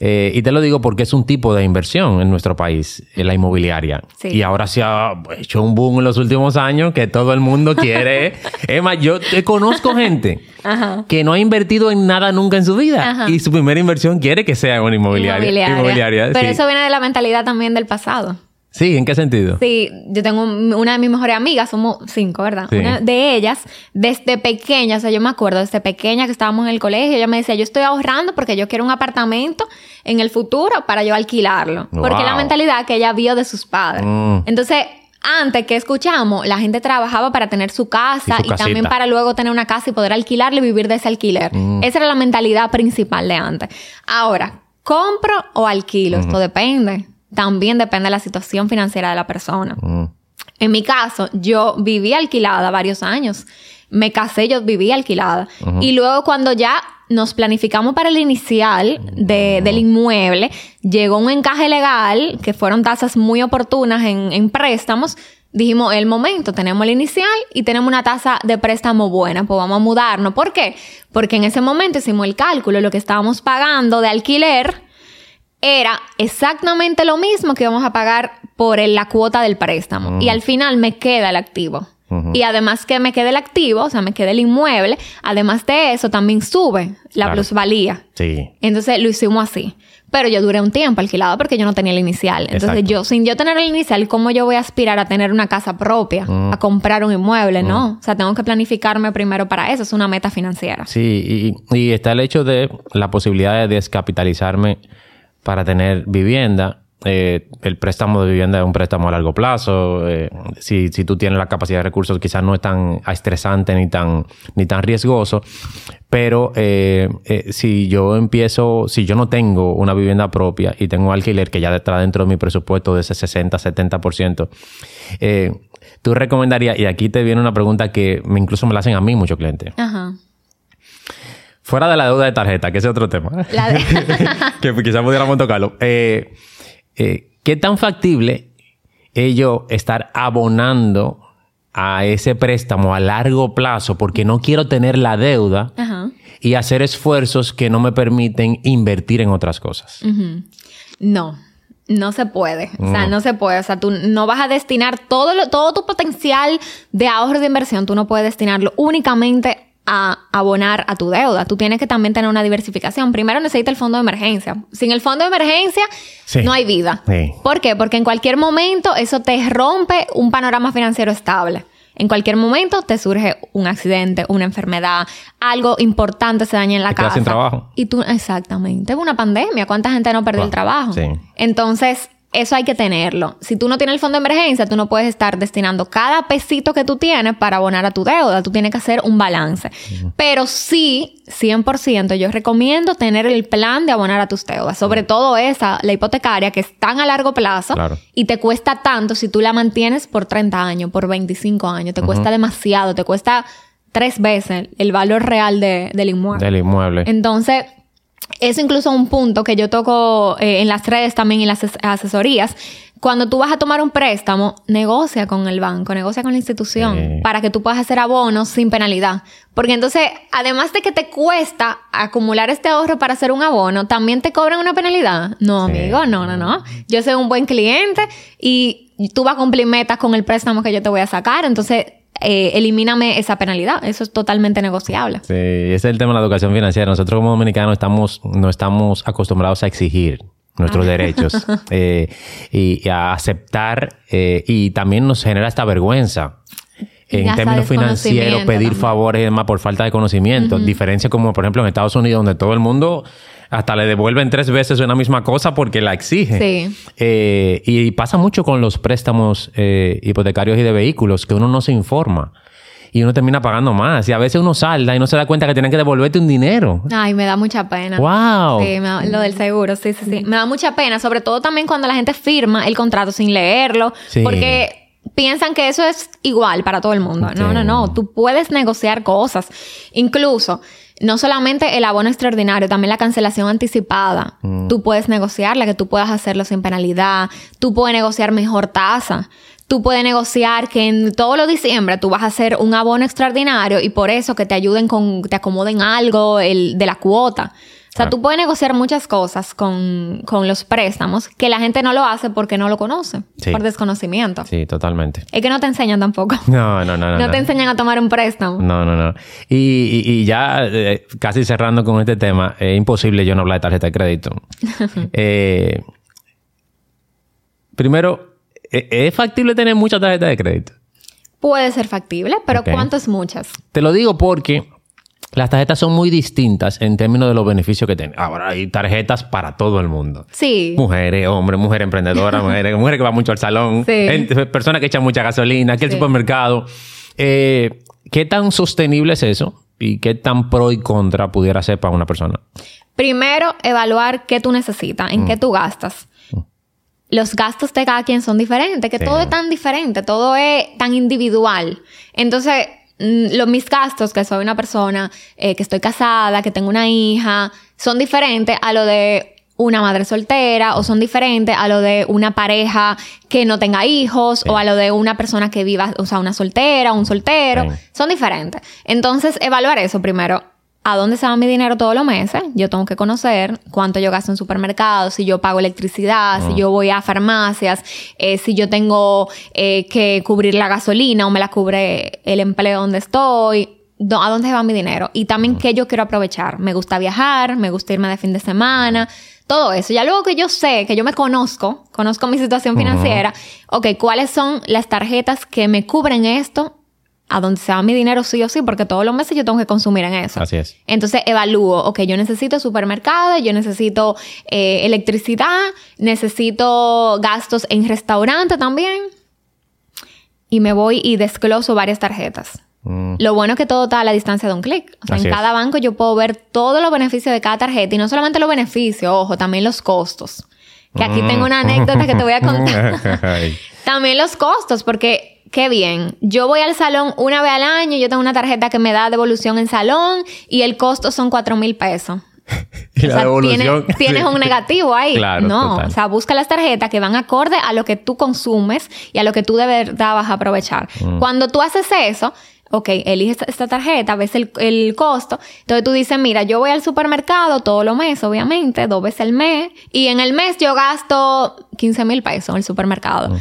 Eh, y te lo digo porque es un tipo de inversión en nuestro país, en la inmobiliaria. Sí. Y ahora se ha hecho un boom en los últimos años que todo el mundo quiere. *laughs* más, yo te conozco gente Ajá. que no ha invertido en nada nunca en su vida Ajá. y su primera inversión quiere que sea una inmobiliaria. Inmobiliaria. Inmobiliaria, Pero sí. eso viene de la mentalidad también del pasado. Sí, ¿en qué sentido? Sí, yo tengo un- una de mis mejores amigas, somos cinco, ¿verdad? Sí. Una de ellas, desde pequeña, o sea, yo me acuerdo, desde pequeña que estábamos en el colegio, ella me decía, yo estoy ahorrando porque yo quiero un apartamento en el futuro para yo alquilarlo. Porque es la mentalidad que ella vio de sus padres. Mm. Entonces, antes que escuchamos, la gente trabajaba para tener su casa Y también para luego tener una casa y poder alquilarla y vivir de ese alquiler. Mm. Esa era la mentalidad principal de antes. Ahora, ¿compro o alquilo? Esto depende. También depende de la situación financiera de la persona. Mm. En mi caso, yo viví alquilada varios años. Me casé, yo viví alquilada. Y luego cuando ya nos planificamos para el inicial de- del inmueble, llegó un encaje legal, que fueron tasas muy oportunas en, en préstamos. Dijimos, el momento, tenemos el inicial y tenemos una tasa de préstamo buena, pues vamos a mudarnos. ¿Por qué? Porque en ese momento hicimos el cálculo, lo que estábamos pagando de alquiler era exactamente lo mismo que íbamos a pagar por el- la cuota del préstamo. Y al final me queda el activo. Y además que me quede el activo, o sea, me queda el inmueble, además de eso también sube la Claro. plusvalía. Sí. Entonces lo hicimos así. Pero yo duré un tiempo alquilado porque yo no tenía el inicial. Entonces Exacto. yo, sin yo tener el inicial, ¿cómo yo voy a aspirar a tener una casa propia? A comprar un inmueble, ¿no? O sea, tengo que planificarme primero para eso. Es una meta financiera. Sí, y, y está el hecho de la posibilidad de descapitalizarme para tener vivienda. Eh, el préstamo de vivienda es un préstamo a largo plazo. Eh, si, si tú tienes la capacidad de recursos, quizás no es tan estresante ni tan, ni tan riesgoso. Pero eh, eh, si yo empiezo, si yo no tengo una vivienda propia y tengo alquiler que ya está dentro de mi presupuesto de ese 60-70%, eh, tú recomendarías, y aquí te viene una pregunta que me, incluso me la hacen a mí muchos clientes. Ajá. Fuera de la deuda de tarjeta, que ese es otro tema. La de- *laughs* que quizás pudiéramos tocarlo. Eh, eh, ¿Qué tan factible es yo estar abonando a ese préstamo a largo plazo porque no quiero tener la deuda Ajá. y hacer esfuerzos que no me permiten invertir en otras cosas? No, no se puede. O Mm. sea, no se puede. O sea, tú no vas a destinar todo, lo- todo tu potencial de ahorro de inversión, tú no puedes destinarlo únicamente a abonar a tu deuda. Tú tienes que también tener una diversificación. Primero necesitas el fondo de emergencia. Sin el fondo de emergencia Sí. no hay vida. Sí. ¿Por qué? Porque en cualquier momento eso te rompe un panorama financiero estable. En cualquier momento te surge un accidente, una enfermedad, algo importante se daña en la Te casa. sin trabajo. Y tú, exactamente, una pandemia. ¿Cuánta gente no perdió Ah, el trabajo? sí. Entonces, eso hay que tenerlo. Si tú no tienes el fondo de emergencia, tú no puedes estar destinando cada pesito que tú tienes para abonar a tu deuda. Tú tienes que hacer un balance. Pero sí, 100%, yo recomiendo tener el plan de abonar a tus deudas. Sobre todo esa, la hipotecaria, que es tan a largo plazo Claro. y te cuesta tanto si tú la mantienes por 30 años, por 25 años. Te cuesta demasiado, te cuesta tres veces el valor real de- del inmueble. Del inmueble. Entonces, eso incluso es un punto que yo toco eh, en las redes también y en las as- asesorías. Cuando tú vas a tomar un préstamo, negocia con el banco, negocia con la institución para que tú puedas hacer abonos sin penalidad. Porque entonces, además de que te cuesta acumular este ahorro para hacer un abono, también te cobran una penalidad. No, Sí. amigo, no, no, no. Yo soy un buen cliente y tú vas a cumplir metas con el préstamo que yo te voy a sacar. Entonces, eh, elimíname esa penalidad. Eso es totalmente negociable. Sí, ese es el tema de la educación financiera. Nosotros como dominicanos estamos, no estamos acostumbrados a exigir nuestros derechos *laughs* eh, y, y a aceptar eh, y también nos genera esta vergüenza. En términos financieros, pedir también. favores y demás por falta de conocimiento. Diferencia como, por ejemplo, en Estados Unidos, donde todo el mundo hasta le devuelven tres veces una misma cosa porque la exige. Sí. Eh, y pasa mucho con los préstamos eh, hipotecarios y de vehículos, que uno no se informa. Y uno termina pagando más. Y a veces uno salda y no se da cuenta que tienen que devolverte un dinero. Ay, me da mucha pena. ¡Wow! Sí, me da- lo del seguro, sí, sí, sí. Me da mucha pena, sobre todo también cuando la gente firma el contrato sin leerlo, Sí. porque piensan que eso es igual para todo el mundo. No, Sí. no, no. Tú puedes negociar cosas. Incluso, no solamente el abono extraordinario, también la cancelación anticipada. Mm. Tú puedes negociarla, que tú puedas hacerlo sin penalidad. Tú puedes negociar mejor tasa. Tú puedes negociar que en todo lo diciembre tú vas a hacer un abono extraordinario y por eso que te ayuden con, te acomoden algo el, de la cuota. O sea, tú puedes negociar muchas cosas con, con, los préstamos que la gente no lo hace porque no lo conoce, por desconocimiento. Sí, totalmente. Es que no te enseñan tampoco. *laughs* No, no, no. No, no te enseñan a tomar un préstamo. No, no, no. Y, y, ya eh, casi cerrando con este tema, es imposible yo no hablar de tarjeta de crédito. *laughs* eh, primero, ¿e-, ¿es factible tener muchas tarjetas de crédito? Puede ser factible, pero ¿cuántas muchas? Te lo digo porque las tarjetas son muy distintas en términos de los beneficios que tienen. Ahora hay tarjetas para todo el mundo. Sí. Mujeres, hombres, mujeres emprendedoras, *laughs* mujeres, mujeres que van mucho al salón, sí. personas que echan mucha gasolina, que el supermercado. Eh, ¿Qué tan sostenible es eso? ¿Y qué tan pro y contra pudiera ser para una persona? Primero, evaluar qué tú necesitas, en qué mm. tú gastas los gastos de cada quien son diferentes, que todo es tan diferente, todo es tan individual. Entonces, mm, los, mis gastos, que soy una persona eh, que estoy casada, que tengo una hija, son diferentes a lo de una madre soltera o son diferentes a lo de una pareja que no tenga hijos o a lo de una persona que viva, o sea, una soltera, un soltero, son diferentes. Entonces, evaluar eso primero a dónde se va mi dinero todos los meses. Yo tengo que conocer cuánto yo gasto en supermercados, si yo pago electricidad, si ah. yo voy a farmacias, eh, si yo tengo eh, que cubrir la gasolina o me la cubre el empleo donde estoy. ¿A dónde va mi dinero? Y también qué yo quiero aprovechar. Me gusta viajar, me gusta irme de fin de semana, todo eso. Ya luego que yo sé, que yo me conozco, conozco mi situación financiera, ok, ¿cuáles son las tarjetas que me cubren esto a donde se va mi dinero sí o sí, porque todos los meses yo tengo que consumir en eso. Así es. Entonces evalúo, ok, yo necesito supermercado, yo necesito eh, electricidad, necesito gastos en restaurante también. Y me voy y desgloso varias tarjetas. Mm. Lo bueno es que todo está a la distancia de un clic. O sea, en cada banco yo puedo ver todos los beneficios de cada tarjeta y no solamente los beneficios, ojo, también los costos. Que aquí tengo una mm. anécdota que te voy a *laughs* contar. también los costos, porque qué bien. Yo voy al salón una vez al año, yo tengo una tarjeta que me da devolución en salón y el costo son cuatro mil pesos. *laughs* y la devolución. *laughs* Tienes, un negativo ahí. Claro, no, o sea, busca las tarjetas que van acorde a lo que tú consumes y a lo que tú de verdad vas a aprovechar. Mm. Cuando tú haces eso, ok, eliges esta tarjeta, ves el, el, costo, entonces tú dices, mira, yo voy al supermercado todos los meses, obviamente, dos veces al mes, y en el mes yo gasto 15 mil pesos en el supermercado. Mm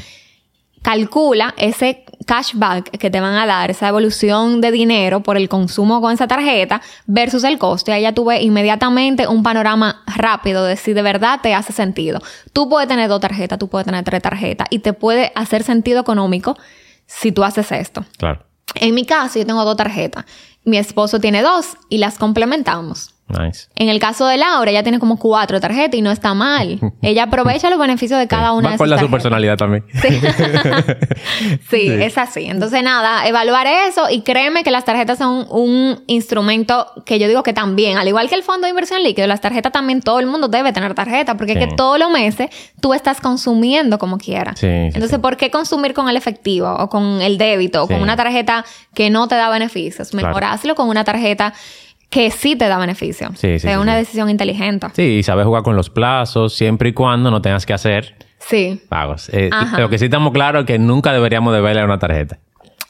calcula ese cashback que te van a dar, esa evolución de dinero por el consumo con esa tarjeta versus el costo. Y ahí ya tuve inmediatamente un panorama rápido de si de verdad te hace sentido. Tú puedes tener dos tarjetas, tú puedes tener tres tarjetas y te puede hacer sentido económico si tú haces esto. Claro. En mi caso, yo tengo dos tarjetas. Mi esposo tiene dos y las complementamos. En el caso de Laura, ella tiene como cuatro tarjetas y no está mal. *laughs* Ella aprovecha los beneficios de cada una de sus tarjetas. su personalidad también. *laughs* Sí. sí. es así. Entonces, nada, evaluar eso y créeme que las tarjetas son un instrumento que yo digo que también, al igual que el fondo de inversión líquido, las tarjetas también todo el mundo debe tener tarjeta porque es que todos los meses tú estás consumiendo como quieras. Entonces, ¿por qué consumir con el efectivo o con el débito o con una tarjeta que no te da beneficios? Mejor hazlo con una tarjeta que sí te da beneficio. Sí, sí. Es una decisión inteligente. Sí, y sabes jugar con los plazos siempre y cuando no tengas que hacer sí. pagos. Eh, lo que sí estamos claros es que nunca deberíamos deberle una tarjeta.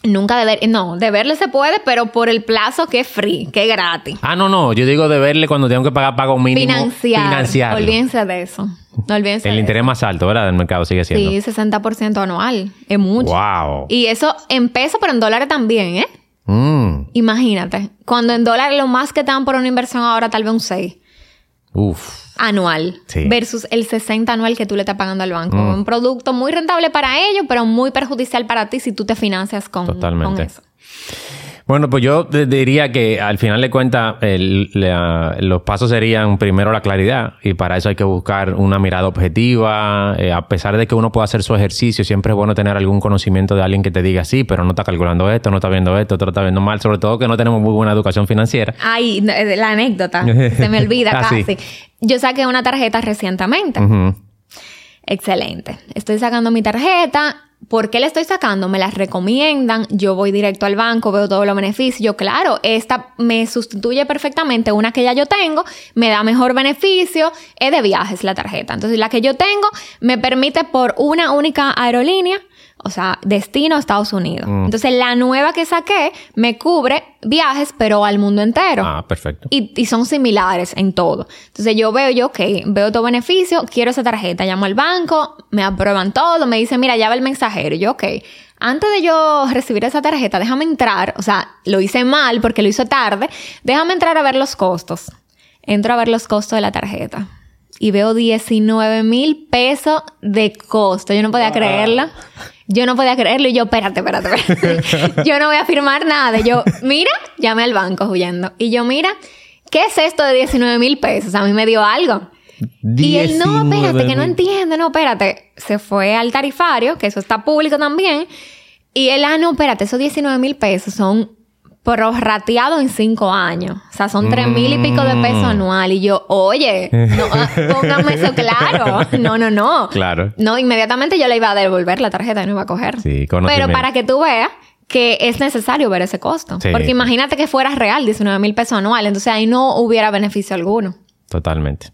Nunca deber, no, deberle se puede, pero por el plazo que es free, que es gratis. Ah, no, no, yo digo deberle cuando tengo que pagar pago mínimo. Financiar. Financiar. Olvídense de eso. No olvídense. El interés más alto, ¿verdad? Del mercado sigue siendo. Sí, 60% anual. Es mucho. Wow. Y eso en pesos, pero en dólares también, ¿eh? Mm. Imagínate, cuando en dólares lo más que te dan por una inversión ahora tal vez un 6. Uf. Anual. Versus el 60 anual que tú le estás pagando al banco. Mm. Un producto muy rentable para ellos, pero muy perjudicial para ti si tú te financias con, con eso. Bueno, pues yo diría que al final de cuentas los pasos serían primero la claridad y para eso hay que buscar una mirada objetiva. Eh, a pesar de que uno pueda hacer su ejercicio, siempre es bueno tener algún conocimiento de alguien que te diga sí, pero no está calculando esto, no está viendo esto, otro está viendo mal, sobre todo que no tenemos muy buena educación financiera. Ay, la anécdota, *laughs* se me olvida ah, casi. Yo saqué una tarjeta recientemente. Excelente. Estoy sacando mi tarjeta ¿Por qué le estoy sacando? Me las recomiendan, yo voy directo al banco, veo todos los beneficios. claro, esta me sustituye perfectamente una que ya yo tengo, me da mejor beneficio, es de viajes la tarjeta. Entonces, la que yo tengo me permite por una única aerolínea o sea, destino a Estados Unidos. Entonces, la nueva que saqué me cubre viajes, pero al mundo entero. Ah, perfecto. Y, y son similares en todo. Entonces, yo veo, yo, ok, veo todo beneficio, quiero esa tarjeta, llamo al banco, me aprueban todo, me dicen, mira, ya va el mensajero. Y yo, ok, antes de yo recibir esa tarjeta, déjame entrar, o sea, lo hice mal porque lo hice tarde, déjame entrar a ver los costos. Entro a ver los costos de la tarjeta y veo 19 mil pesos de costo. Yo no podía creerlo. Yo no podía creerlo y yo, espérate, espérate, espérate. *laughs* yo no voy a firmar nada. Yo, mira, llamé al banco huyendo. Y yo, mira, ¿qué es esto de 19 mil pesos? A mí me dio algo. Y él, no, espérate, que no entiende, no, espérate. Se fue al tarifario, que eso está público también. Y él, ah, no, espérate, esos 19 mil pesos son prorrateado en cinco años. O sea, son tres mil y pico de pesos mm. anual. Y yo, oye, no, ah, *laughs* póngame eso claro. No, no, no. Claro. No, inmediatamente yo le iba a devolver la tarjeta y no iba a coger. Sí, Pero para que tú veas que es necesario ver ese costo. Porque imagínate que fuera real, 19 mil pesos anual. Entonces ahí no hubiera beneficio alguno. Totalmente.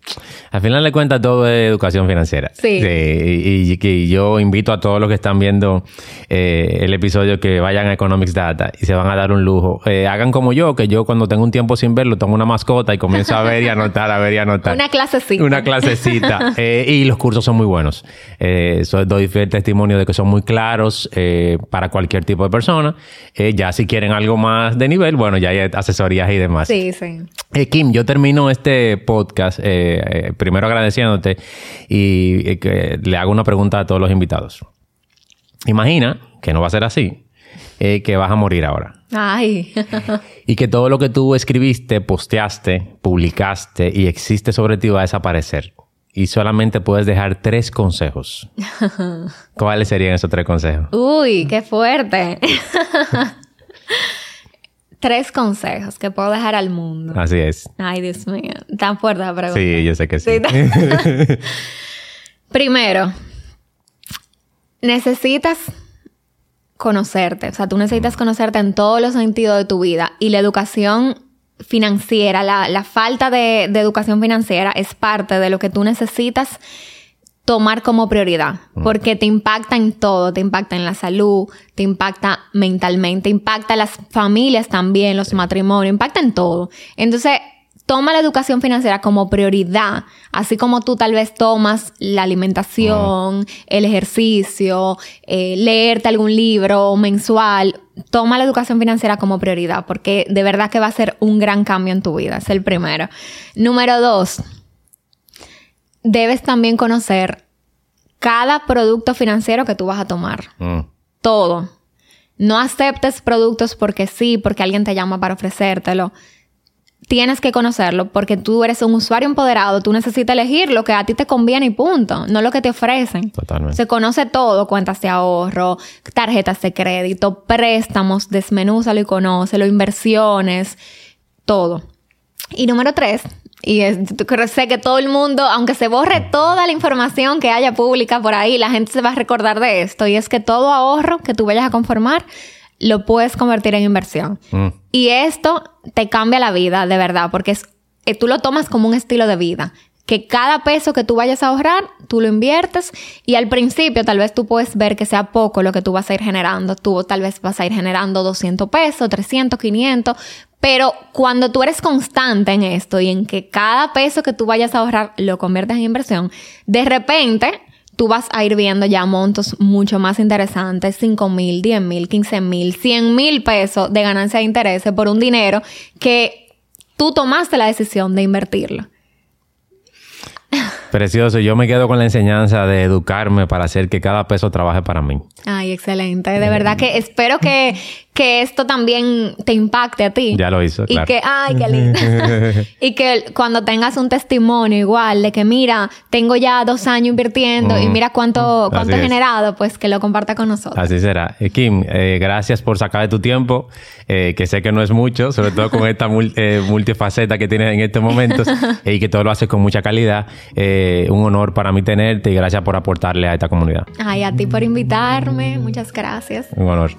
Al final de cuentas, todo es educación financiera. Sí. y, y, yo invito a todos los que están viendo eh, el episodio que vayan a Economics Data y se van a dar un lujo. Eh, hagan como yo, que yo cuando tengo un tiempo sin verlo, tomo una mascota y comienzo a ver y anotar, a ver y anotar. Una clasecita. Una clasecita. *laughs* eh, y los cursos son muy buenos. Eh, doy fiel testimonio de que son muy claros eh, para cualquier tipo de persona. Ya si quieren algo más de nivel, bueno, ya hay asesorías y demás. Sí, sí. Kim, yo termino este podcast podcast, eh, eh, primero agradeciéndote y eh, que le hago una pregunta a todos los invitados. Imagina que no va a ser así, que vas a morir ahora. Ay. *laughs* y que todo lo que tú escribiste, posteaste, publicaste y existe sobre ti va a desaparecer. Y solamente puedes dejar tres consejos. *laughs* ¿Cuáles serían esos tres consejos? Uy, qué fuerte *laughs* tres consejos que puedo dejar al mundo. Así es. Ay, Dios mío. Tan fuerte la pregunta. Sí, yo sé que sí. *laughs* Primero, necesitas conocerte. O sea, tú necesitas conocerte en todos los sentidos de tu vida. Y la educación financiera, la, falta de, de educación financiera es parte de lo que tú necesitas tomar como prioridad, porque te impacta en todo, te impacta en la salud, te impacta mentalmente, impacta a las familias también, los matrimonios, impacta en todo. Entonces, toma la educación financiera como prioridad, así como tú tal vez tomas la alimentación, el ejercicio, eh, leerte algún libro mensual, toma la educación financiera como prioridad, porque de verdad que va a ser un gran cambio en tu vida, es el primero. Número dos, debes también conocer cada producto financiero que tú vas a tomar. Mm. Todo. No aceptes productos porque sí, porque alguien te llama para ofrecértelo. Tienes que conocerlo porque tú eres un usuario empoderado, tú necesitas elegir lo que a ti te conviene y punto, no lo que te ofrecen. Totalmente. Se conoce todo, cuentas de ahorro, tarjetas de crédito, préstamos, desmenúzalo y conócelo, inversiones, todo. Y número tres, y sé que todo el mundo, aunque se borre toda la información que haya pública por ahí, la gente se va a recordar de esto. Y es que todo ahorro que tú vayas a conformar, lo puedes convertir en inversión. Mm. Y esto te cambia la vida, de verdad, porque es, eh, tú lo tomas como un estilo de vida. Que cada peso que tú vayas a ahorrar, tú lo inviertes y al principio tal vez tú puedes ver que sea poco lo que tú vas a ir generando. Tú tal vez vas a ir generando 200 pesos, 300, 500, pero cuando tú eres constante en esto y en que cada peso que tú vayas a ahorrar lo conviertes en inversión, de repente tú vas a ir viendo ya montos mucho más interesantes, 5 mil, 10 mil, 15 mil, 100 mil pesos de ganancia de interés por un dinero que tú tomaste la decisión de invertirlo. *laughs* Precioso. Yo me quedo con la enseñanza de educarme para hacer que cada peso trabaje para mí. Ay, excelente. De verdad que espero que, que esto también te impacte a ti. Ya lo hizo. Y que, ay, qué lindo. *laughs* y que cuando tengas un testimonio igual de que, mira, tengo ya dos años invirtiendo y mira cuánto, cuánto he generado, pues que lo comparta con nosotros. Así será. Eh, Kim, eh, gracias por sacar de tu tiempo, eh, que sé que no es mucho, sobre todo con esta multifaceta que tienes en estos momentos *laughs* y que todo lo haces con mucha calidad. un honor para mí tenerte y gracias por aportarle a esta comunidad. Ay, a ti por invitarme. Muchas gracias. Un honor.